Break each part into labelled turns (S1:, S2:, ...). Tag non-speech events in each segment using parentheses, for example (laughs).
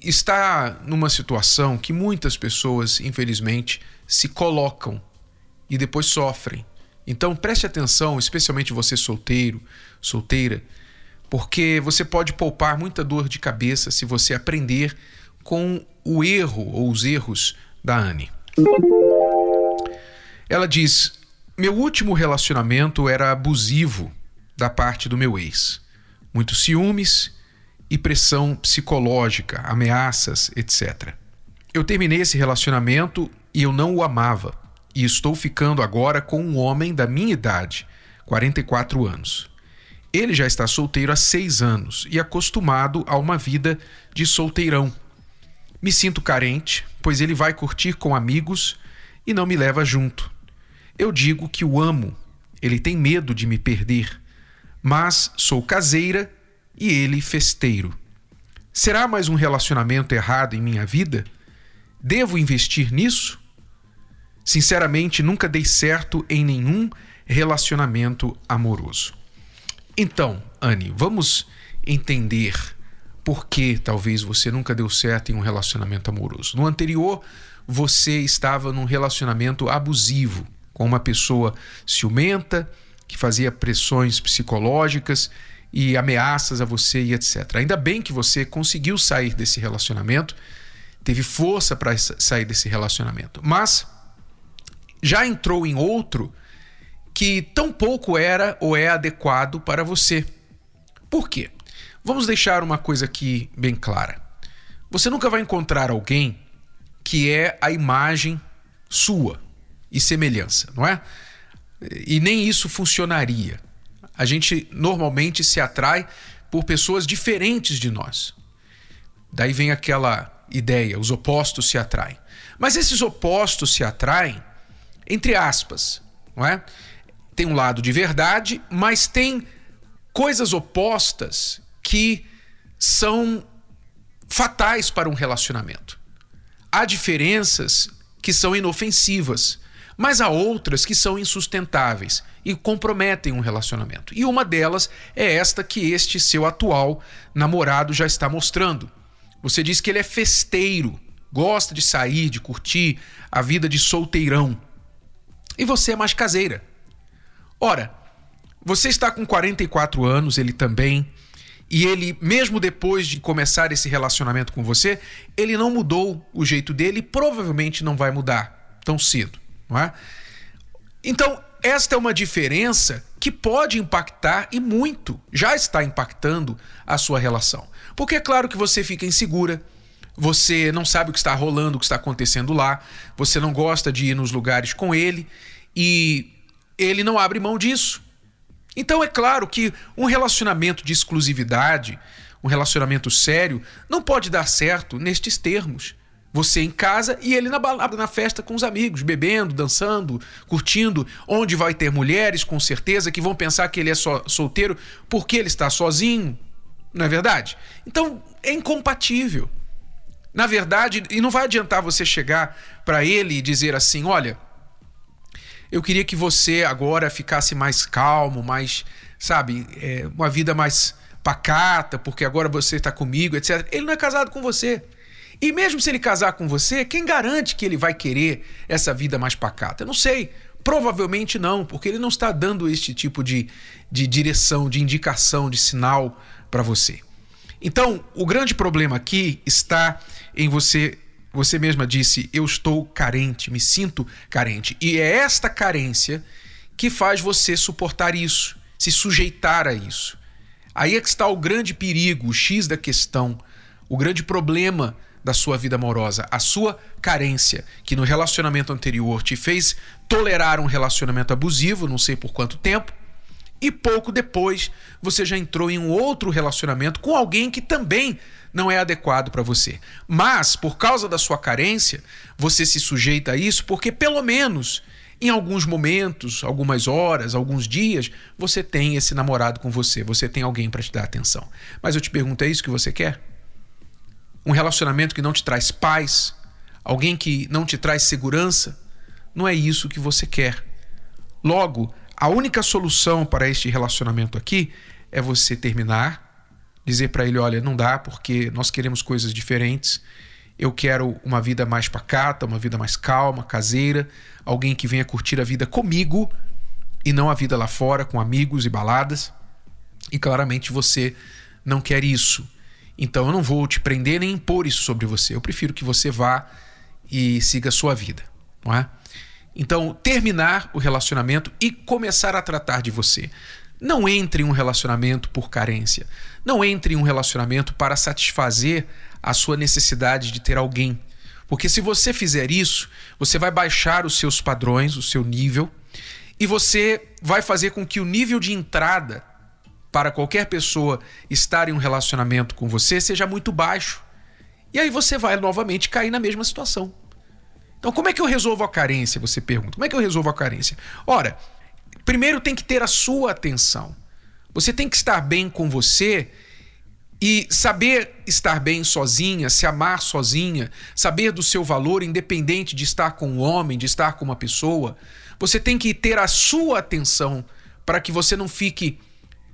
S1: está numa situação que muitas pessoas, infelizmente, se colocam e depois sofrem. Então preste atenção, especialmente você solteiro, solteira, porque você pode poupar muita dor de cabeça se você aprender com o erro ou os erros da Anne. Ela diz: Meu último relacionamento era abusivo da parte do meu ex. Muitos ciúmes e pressão psicológica, ameaças, etc. Eu terminei esse relacionamento e eu não o amava. E estou ficando agora com um homem da minha idade, 44 anos. Ele já está solteiro há seis anos e acostumado a uma vida de solteirão. Me sinto carente, pois ele vai curtir com amigos e não me leva junto. Eu digo que o amo, ele tem medo de me perder, mas sou caseira e ele festeiro. Será mais um relacionamento errado em minha vida? Devo investir nisso? Sinceramente, nunca dei certo em nenhum relacionamento amoroso. Então, Anne, vamos entender por que talvez você nunca deu certo em um relacionamento amoroso. No anterior, você estava num relacionamento abusivo com uma pessoa ciumenta que fazia pressões psicológicas e ameaças a você e etc. Ainda bem que você conseguiu sair desse relacionamento, teve força para sair desse relacionamento, mas já entrou em outro que tão pouco era ou é adequado para você. Por quê? Vamos deixar uma coisa aqui bem clara. Você nunca vai encontrar alguém que é a imagem sua e semelhança, não é? E nem isso funcionaria. A gente normalmente se atrai por pessoas diferentes de nós. Daí vem aquela ideia, os opostos se atraem. Mas esses opostos se atraem entre aspas, não é? Tem um lado de verdade, mas tem coisas opostas que são fatais para um relacionamento. Há diferenças que são inofensivas, mas há outras que são insustentáveis e comprometem um relacionamento. E uma delas é esta que este seu atual namorado já está mostrando. Você diz que ele é festeiro, gosta de sair, de curtir a vida de solteirão. E você é mais caseira. Ora, você está com 44 anos, ele também e ele, mesmo depois de começar esse relacionamento com você, ele não mudou o jeito dele e provavelmente não vai mudar tão cedo, não é? Então, esta é uma diferença que pode impactar e muito, já está impactando a sua relação. Porque é claro que você fica insegura, você não sabe o que está rolando, o que está acontecendo lá, você não gosta de ir nos lugares com ele e ele não abre mão disso. Então é claro que um relacionamento de exclusividade, um relacionamento sério, não pode dar certo nestes termos. Você em casa e ele na balada, na festa com os amigos, bebendo, dançando, curtindo, onde vai ter mulheres com certeza que vão pensar que ele é só solteiro porque ele está sozinho. Não é verdade? Então é incompatível. Na verdade, e não vai adiantar você chegar para ele e dizer assim: olha, eu queria que você agora ficasse mais calmo, mais, sabe, é, uma vida mais pacata, porque agora você está comigo, etc. Ele não é casado com você. E mesmo se ele casar com você, quem garante que ele vai querer essa vida mais pacata? Eu não sei. Provavelmente não, porque ele não está dando este tipo de, de direção, de indicação, de sinal para você. Então, o grande problema aqui está em você você mesma disse: Eu estou carente, me sinto carente. E é esta carência que faz você suportar isso, se sujeitar a isso. Aí é que está o grande perigo, o X da questão, o grande problema da sua vida amorosa, a sua carência, que no relacionamento anterior te fez tolerar um relacionamento abusivo, não sei por quanto tempo, e pouco depois você já entrou em um outro relacionamento com alguém que também não é adequado para você. Mas, por causa da sua carência, você se sujeita a isso porque, pelo menos, em alguns momentos, algumas horas, alguns dias, você tem esse namorado com você, você tem alguém para te dar atenção. Mas eu te pergunto: é isso que você quer? Um relacionamento que não te traz paz? Alguém que não te traz segurança? Não é isso que você quer. Logo, a única solução para este relacionamento aqui é você terminar, dizer para ele: olha, não dá porque nós queremos coisas diferentes. Eu quero uma vida mais pacata, uma vida mais calma, caseira, alguém que venha curtir a vida comigo e não a vida lá fora com amigos e baladas. E claramente você não quer isso. Então eu não vou te prender nem impor isso sobre você. Eu prefiro que você vá e siga a sua vida, não é? Então, terminar o relacionamento e começar a tratar de você. Não entre em um relacionamento por carência. Não entre em um relacionamento para satisfazer a sua necessidade de ter alguém. Porque se você fizer isso, você vai baixar os seus padrões, o seu nível, e você vai fazer com que o nível de entrada para qualquer pessoa estar em um relacionamento com você seja muito baixo. E aí você vai novamente cair na mesma situação. Então, como é que eu resolvo a carência? Você pergunta. Como é que eu resolvo a carência? Ora, primeiro tem que ter a sua atenção. Você tem que estar bem com você e saber estar bem sozinha, se amar sozinha, saber do seu valor, independente de estar com um homem, de estar com uma pessoa. Você tem que ter a sua atenção para que você não fique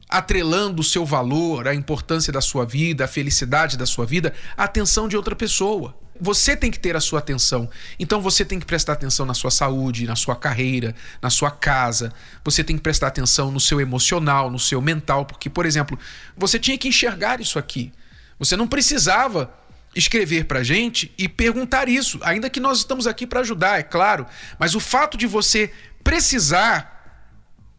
S1: atrelando o seu valor, a importância da sua vida, a felicidade da sua vida, à atenção de outra pessoa. Você tem que ter a sua atenção. Então você tem que prestar atenção na sua saúde, na sua carreira, na sua casa. Você tem que prestar atenção no seu emocional, no seu mental, porque, por exemplo, você tinha que enxergar isso aqui. Você não precisava escrever para gente e perguntar isso, ainda que nós estamos aqui para ajudar, é claro. Mas o fato de você precisar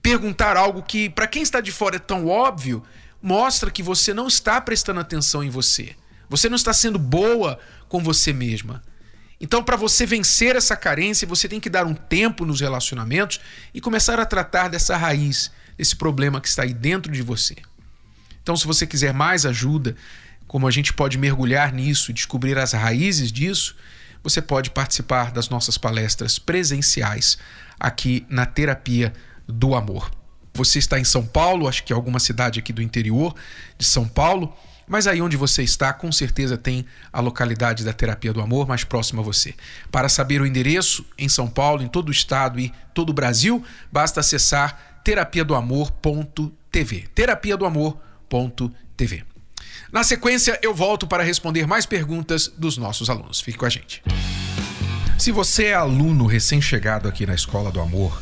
S1: perguntar algo que, para quem está de fora, é tão óbvio, mostra que você não está prestando atenção em você. Você não está sendo boa com você mesma. Então, para você vencer essa carência, você tem que dar um tempo nos relacionamentos e começar a tratar dessa raiz, desse problema que está aí dentro de você. Então, se você quiser mais ajuda, como a gente pode mergulhar nisso e descobrir as raízes disso, você pode participar das nossas palestras presenciais aqui na Terapia do Amor. Você está em São Paulo, acho que é alguma cidade aqui do interior de São Paulo mas aí onde você está, com certeza tem a localidade da Terapia do Amor mais próxima a você. Para saber o endereço em São Paulo, em todo o estado e todo o Brasil, basta acessar terapia do amor.tv. Terapia do amor.tv. Na sequência, eu volto para responder mais perguntas dos nossos alunos. Fique com a gente. Se você é aluno recém-chegado aqui na Escola do Amor,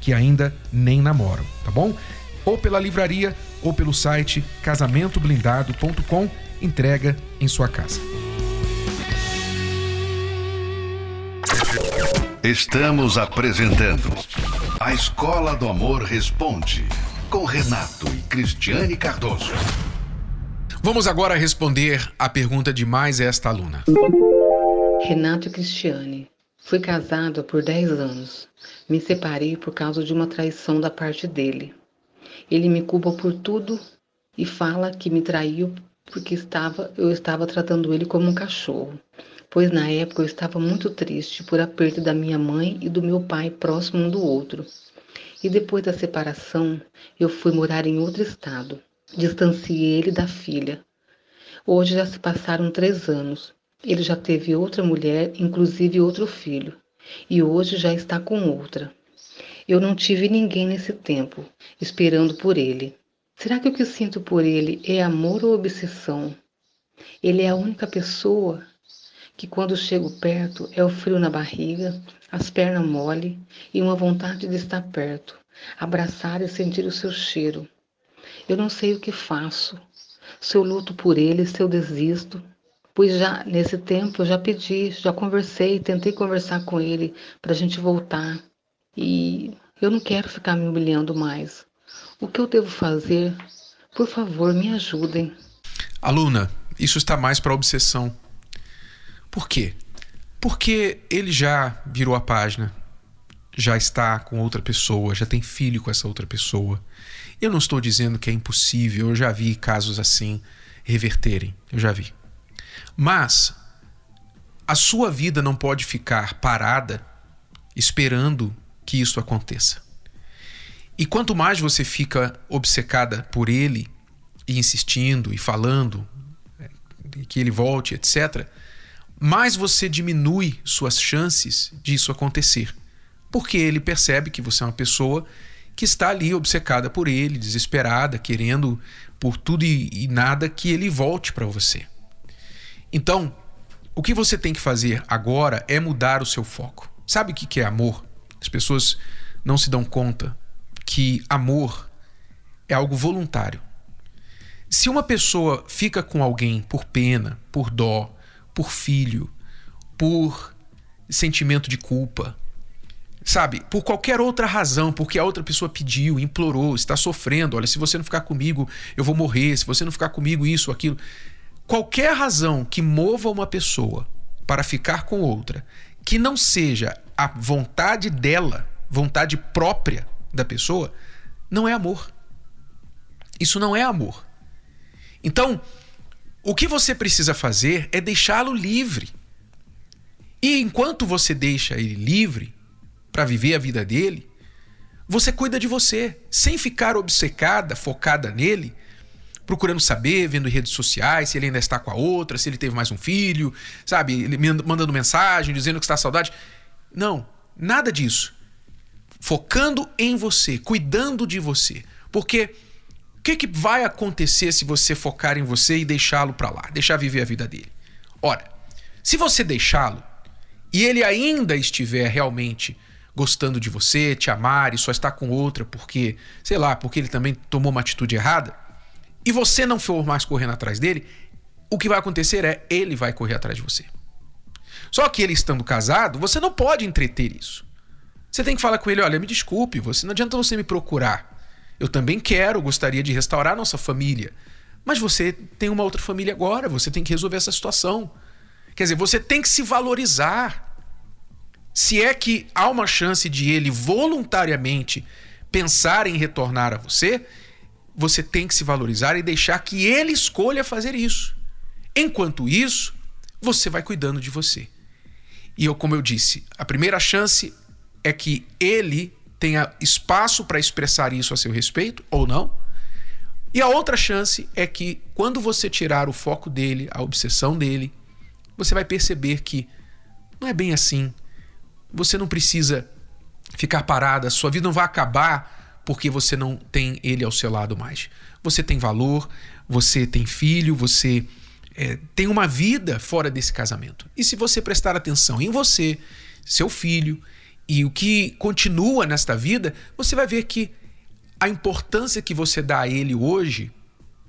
S1: que ainda nem namoram, tá bom? ou pela livraria ou pelo site casamentoblindado.com, entrega em sua casa.
S2: Estamos apresentando A Escola do Amor Responde, com Renato e Cristiane Cardoso.
S1: Vamos agora responder a pergunta de mais esta aluna.
S3: Renato e Cristiane. Fui casado por 10 anos. Me separei por causa de uma traição da parte dele. Ele me culpa por tudo e fala que me traiu porque estava, eu estava tratando ele como um cachorro. Pois na época eu estava muito triste por a perda da minha mãe e do meu pai próximo um do outro. E depois da separação, eu fui morar em outro estado. Distanciei ele da filha. Hoje já se passaram três anos. Ele já teve outra mulher, inclusive outro filho. E hoje já está com outra. Eu não tive ninguém nesse tempo, esperando por ele. Será que o que sinto por ele é amor ou obsessão? Ele é a única pessoa que, quando chego perto, é o frio na barriga, as pernas mole e uma vontade de estar perto, abraçar e sentir o seu cheiro. Eu não sei o que faço, se eu luto por ele, se eu desisto, pois já nesse tempo eu já pedi, já conversei, tentei conversar com ele para a gente voltar e eu não quero ficar me humilhando mais. O que eu devo fazer? Por favor, me ajudem.
S1: Aluna, isso está mais para obsessão. Por quê? Porque ele já virou a página, já está com outra pessoa, já tem filho com essa outra pessoa. Eu não estou dizendo que é impossível, eu já vi casos assim reverterem, eu já vi. Mas a sua vida não pode ficar parada esperando que isso aconteça. E quanto mais você fica obcecada por ele e insistindo e falando é, que ele volte, etc., mais você diminui suas chances disso acontecer. Porque ele percebe que você é uma pessoa que está ali obcecada por ele, desesperada, querendo por tudo e, e nada que ele volte para você. Então, o que você tem que fazer agora é mudar o seu foco. Sabe o que é amor? As pessoas não se dão conta que amor é algo voluntário. Se uma pessoa fica com alguém por pena, por dó, por filho, por sentimento de culpa, sabe, por qualquer outra razão, porque a outra pessoa pediu, implorou, está sofrendo, olha, se você não ficar comigo, eu vou morrer, se você não ficar comigo, isso, aquilo. Qualquer razão que mova uma pessoa para ficar com outra, que não seja a vontade dela, vontade própria da pessoa, não é amor. Isso não é amor. Então, o que você precisa fazer é deixá-lo livre. E enquanto você deixa ele livre para viver a vida dele, você cuida de você, sem ficar obcecada, focada nele, procurando saber, vendo redes sociais se ele ainda está com a outra, se ele teve mais um filho, sabe? Mandando mensagem, dizendo que está saudade. Não, nada disso focando em você, cuidando de você. Porque o que, que vai acontecer se você focar em você e deixá-lo para lá, deixar viver a vida dele? Ora, se você deixá-lo e ele ainda estiver realmente gostando de você, te amar e só está com outra porque, sei lá, porque ele também tomou uma atitude errada, e você não for mais correndo atrás dele, o que vai acontecer é ele vai correr atrás de você. Só que ele estando casado, você não pode entreter isso. Você tem que falar com ele: olha, me desculpe, você não adianta você me procurar. Eu também quero, gostaria de restaurar nossa família. Mas você tem uma outra família agora, você tem que resolver essa situação. Quer dizer, você tem que se valorizar. Se é que há uma chance de ele voluntariamente pensar em retornar a você, você tem que se valorizar e deixar que ele escolha fazer isso. Enquanto isso, você vai cuidando de você. E eu, como eu disse, a primeira chance é que ele tenha espaço para expressar isso a seu respeito ou não. E a outra chance é que quando você tirar o foco dele, a obsessão dele, você vai perceber que não é bem assim. Você não precisa ficar parada, sua vida não vai acabar porque você não tem ele ao seu lado mais. Você tem valor, você tem filho, você é, tem uma vida fora desse casamento. E se você prestar atenção em você, seu filho e o que continua nesta vida, você vai ver que a importância que você dá a ele hoje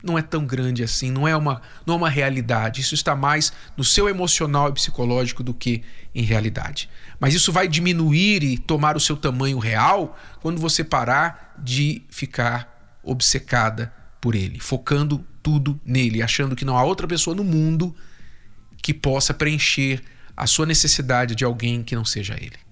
S1: não é tão grande assim, não é uma, não é uma realidade. Isso está mais no seu emocional e psicológico do que em realidade. Mas isso vai diminuir e tomar o seu tamanho real quando você parar de ficar obcecada por ele, focando tudo nele, achando que não há outra pessoa no mundo que possa preencher a sua necessidade de alguém que não seja ele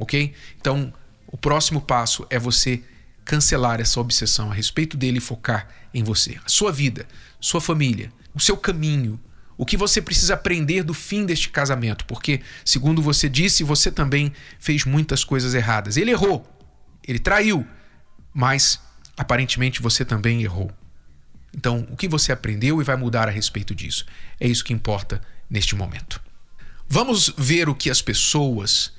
S1: ok? Então, o próximo passo é você cancelar essa obsessão a respeito dele e focar em você, a sua vida, sua família, o seu caminho, o que você precisa aprender do fim deste casamento, porque, segundo você disse, você também fez muitas coisas erradas. Ele errou, Ele traiu, mas aparentemente você também errou. Então, o que você aprendeu e vai mudar a respeito disso? É isso que importa neste momento. Vamos ver o que as pessoas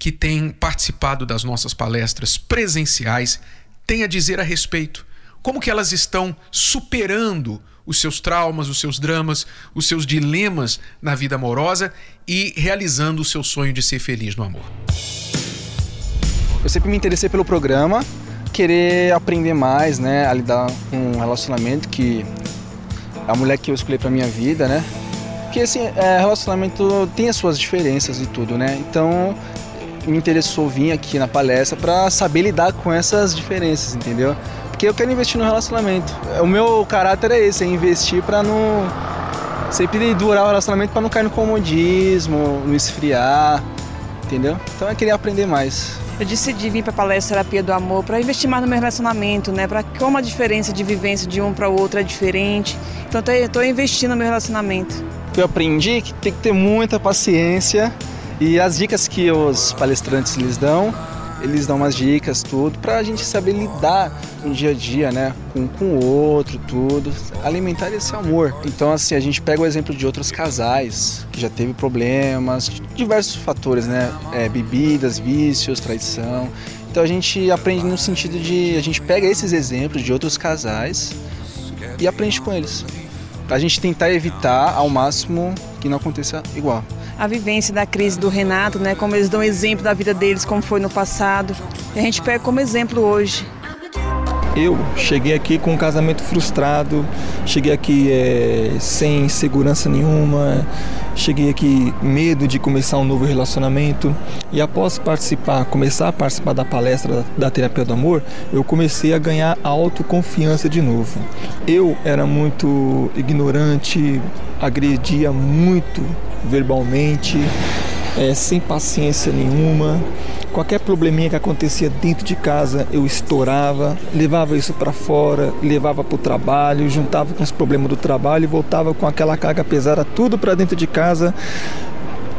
S1: que têm participado das nossas palestras presenciais têm a dizer a respeito. Como que elas estão superando os seus traumas, os seus dramas, os seus dilemas na vida amorosa e realizando o seu sonho de ser feliz no amor.
S4: Eu sempre me interessei pelo programa, querer aprender mais, né, a lidar com um relacionamento que a mulher que eu escolhi para minha vida, né? Porque assim, é, relacionamento tem as suas diferenças e tudo, né? Então me interessou vir aqui na palestra para saber lidar com essas diferenças, entendeu? Porque eu quero investir no relacionamento. O meu caráter é esse, é investir para não sempre durar o relacionamento para não cair no comodismo, no esfriar, entendeu? Então eu queria aprender mais.
S5: Eu decidi vir para a palestra Terapia do Amor para investir mais no meu relacionamento, né? Para como a diferença de vivência de um para o outro é diferente. Então eu estou investindo no meu relacionamento.
S4: Eu aprendi que tem que ter muita paciência e as dicas que os palestrantes lhes dão, eles dão umas dicas, tudo, para a gente saber lidar no dia a dia, né? Com, o outro, tudo. Alimentar esse amor. Então, assim, a gente pega o exemplo de outros casais que já teve problemas, diversos fatores, né? É, bebidas, vícios, traição. Então a gente aprende no sentido de. A gente pega esses exemplos de outros casais e aprende com eles. Pra gente tentar evitar ao máximo que não aconteça igual
S5: a vivência da crise do Renato, né? Como eles dão exemplo da vida deles, como foi no passado. E a gente pega como exemplo hoje.
S6: Eu cheguei aqui com um casamento frustrado, cheguei aqui é, sem segurança nenhuma, cheguei aqui medo de começar um novo relacionamento e após participar, começar a participar da palestra da terapia do amor, eu comecei a ganhar autoconfiança de novo. Eu era muito ignorante, agredia muito verbalmente, é, sem paciência nenhuma. Qualquer probleminha que acontecia dentro de casa, eu estourava, levava isso para fora, levava para o trabalho, juntava com os problemas do trabalho e voltava com aquela carga pesada tudo para dentro de casa.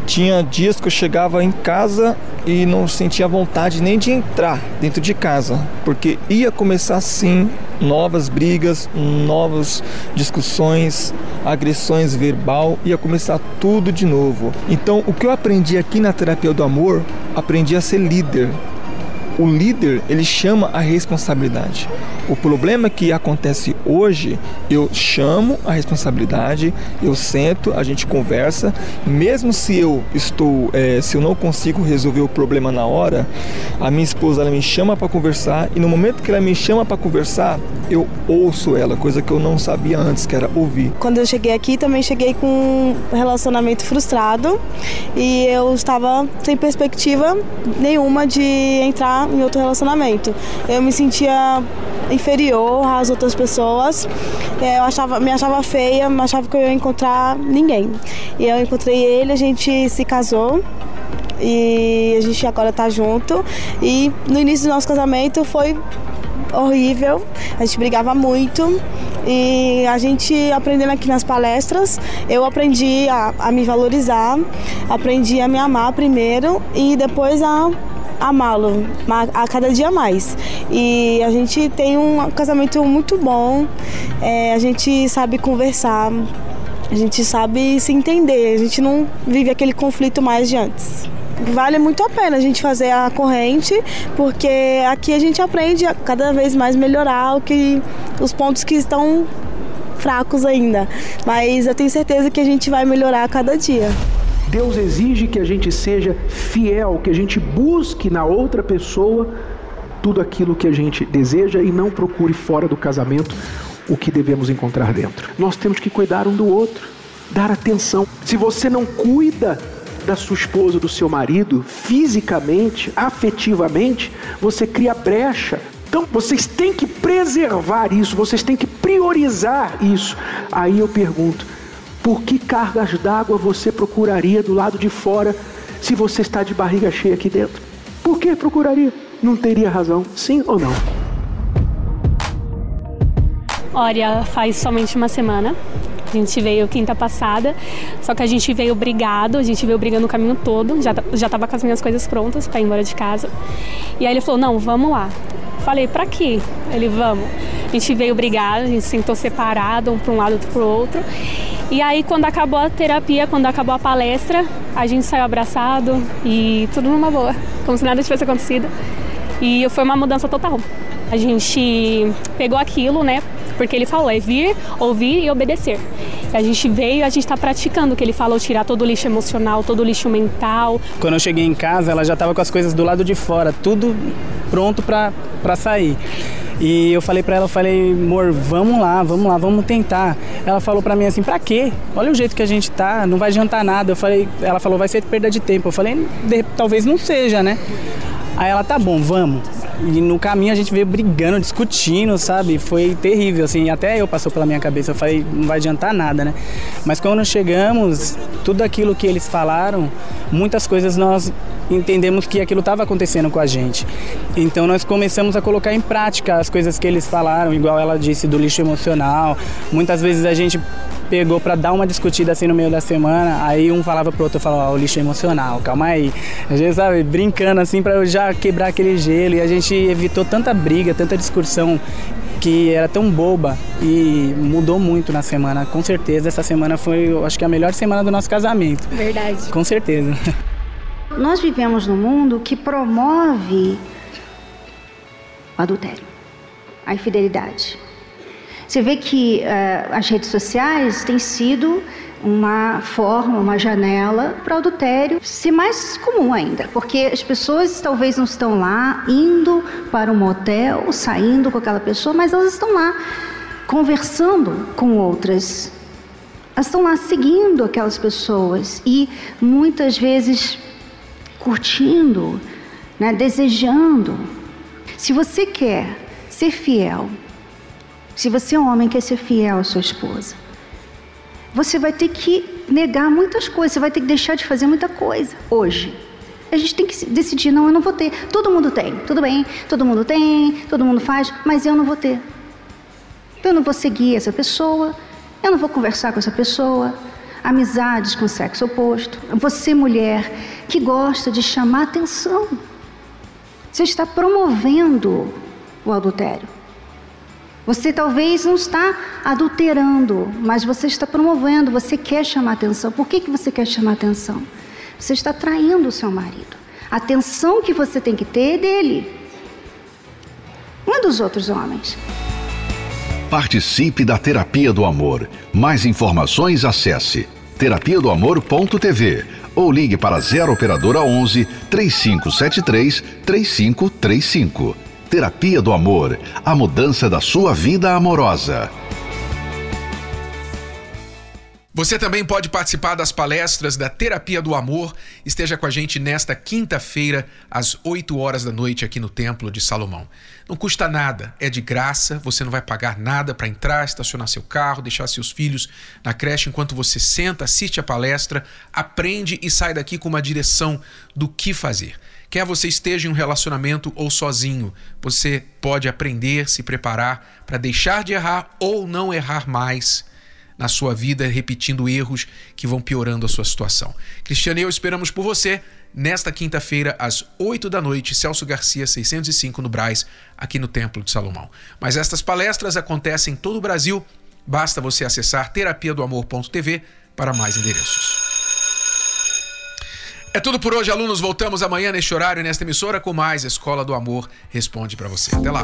S6: Tinha dias que eu chegava em casa e não sentia vontade nem de entrar dentro de casa, porque ia começar sim novas brigas, novas discussões, agressões verbal, ia começar tudo de novo. Então, o que eu aprendi aqui na terapia do amor, aprendi a ser líder. O líder, ele chama a responsabilidade. O problema que acontece hoje, eu chamo a responsabilidade, eu sento, a gente conversa, mesmo se eu estou, é, se eu não consigo resolver o problema na hora, a minha esposa ela me chama para conversar e no momento que ela me chama para conversar, eu ouço ela, coisa que eu não sabia antes, que era ouvir.
S7: Quando eu cheguei aqui, também cheguei com um relacionamento frustrado e eu estava sem perspectiva nenhuma de entrar em outro relacionamento. Eu me sentia inferior às outras pessoas. É, eu achava, me achava feia, achava que eu ia encontrar ninguém. E eu encontrei ele, a gente se casou e a gente agora tá junto. E no início do nosso casamento foi horrível, a gente brigava muito e a gente aprendendo aqui nas palestras, eu aprendi a, a me valorizar, aprendi a me amar primeiro e depois a amá-lo a cada dia mais. E a gente tem um casamento muito bom, é, a gente sabe conversar, a gente sabe se entender, a gente não vive aquele conflito mais de antes. Vale muito a pena a gente fazer a corrente, porque aqui a gente aprende a cada vez mais melhorar o que, os pontos que estão fracos ainda. Mas eu tenho certeza que a gente vai melhorar a cada dia.
S8: Deus exige que a gente seja fiel, que a gente busque na outra pessoa tudo aquilo que a gente deseja e não procure fora do casamento o que devemos encontrar dentro. Nós temos que cuidar um do outro, dar atenção. Se você não cuida da sua esposa, do seu marido, fisicamente, afetivamente, você cria brecha. Então vocês têm que preservar isso, vocês têm que priorizar isso. Aí eu pergunto: por que cargas d'água você procuraria do lado de fora se você está de barriga cheia aqui dentro? Por que procuraria? Não teria razão, sim ou não?
S9: Olha, faz somente uma semana A gente veio quinta passada, só que a gente veio brigado, a gente veio brigando o caminho todo, já, já tava com as minhas coisas prontas para ir embora de casa. E aí ele falou: Não, vamos lá. Falei: Pra quê? Ele: Vamos. A gente veio brigado, a gente sentou separado, um para um lado, outro para o outro. E aí, quando acabou a terapia, quando acabou a palestra, a gente saiu abraçado e tudo numa boa, como se nada tivesse acontecido. E foi uma mudança total. A gente pegou aquilo, né? Porque ele falou, é vir, ouvir e obedecer. A gente veio, a gente está praticando o que ele falou, tirar todo o lixo emocional, todo o lixo mental.
S10: Quando eu cheguei em casa, ela já estava com as coisas do lado de fora, tudo pronto para sair. E eu falei para ela, eu falei, amor, vamos lá, vamos lá, vamos tentar. Ela falou para mim assim, para quê? Olha o jeito que a gente tá, não vai adiantar nada. Eu falei, ela falou, vai ser perda de tempo. Eu falei, talvez não seja, né? Aí ela, tá bom, vamos. E no caminho a gente veio brigando, discutindo, sabe? Foi terrível, assim. Até eu passou pela minha cabeça. Eu falei, não vai adiantar nada, né? Mas quando chegamos, tudo aquilo que eles falaram, muitas coisas nós entendemos que aquilo estava acontecendo com a gente. Então nós começamos a colocar em prática as coisas que eles falaram, igual ela disse do lixo emocional. Muitas vezes a gente pegou para dar uma discutida assim no meio da semana, aí um falava pro outro, falava, ó, oh, o lixo emocional, calma aí. A gente, sabe, brincando assim para eu já quebrar aquele gelo e a gente evitou tanta briga, tanta discussão que era tão boba e mudou muito na semana. Com certeza essa semana foi, eu acho que a melhor semana do nosso casamento.
S9: Verdade.
S10: Com certeza. (laughs)
S11: Nós vivemos num mundo que promove o adultério, a infidelidade. Você vê que uh, as redes sociais têm sido uma forma, uma janela para o adultério ser mais comum ainda, porque as pessoas talvez não estão lá indo para um motel, saindo com aquela pessoa, mas elas estão lá conversando com outras. Elas estão lá seguindo aquelas pessoas e muitas vezes curtindo, né, desejando. Se você quer ser fiel se você é um homem quer ser fiel à sua esposa, você vai ter que negar muitas coisas, você vai ter que deixar de fazer muita coisa hoje. A gente tem que decidir, não, eu não vou ter. Todo mundo tem, tudo bem, todo mundo tem, todo mundo faz, mas eu não vou ter. Eu não vou seguir essa pessoa, eu não vou conversar com essa pessoa. Amizades com sexo oposto. Você, mulher, que gosta de chamar atenção. Você está promovendo o adultério. Você talvez não está adulterando, mas você está promovendo, você quer chamar atenção. Por que, que você quer chamar atenção? Você está traindo o seu marido. A atenção que você tem que ter é dele, não é dos outros homens.
S2: Participe da Terapia do Amor. Mais informações acesse terapia do amor.tv ou ligue para 0 operadora 11 3573 3535. Terapia do Amor a mudança da sua vida amorosa.
S1: Você também pode participar das palestras da Terapia do Amor. Esteja com a gente nesta quinta-feira, às 8 horas da noite, aqui no Templo de Salomão. Não custa nada, é de graça, você não vai pagar nada para entrar, estacionar seu carro, deixar seus filhos na creche enquanto você senta, assiste a palestra, aprende e sai daqui com uma direção do que fazer. Quer você esteja em um relacionamento ou sozinho, você pode aprender, se preparar para deixar de errar ou não errar mais na sua vida, repetindo erros que vão piorando a sua situação. Cristiano e eu esperamos por você nesta quinta-feira, às 8 da noite, Celso Garcia 605 no Braz, aqui no Templo de Salomão. Mas estas palestras acontecem em todo o Brasil. Basta você acessar terapia do amor.tv para mais endereços. É tudo por hoje, alunos. Voltamos amanhã neste horário, nesta emissora, com mais Escola do Amor Responde para você. Até lá.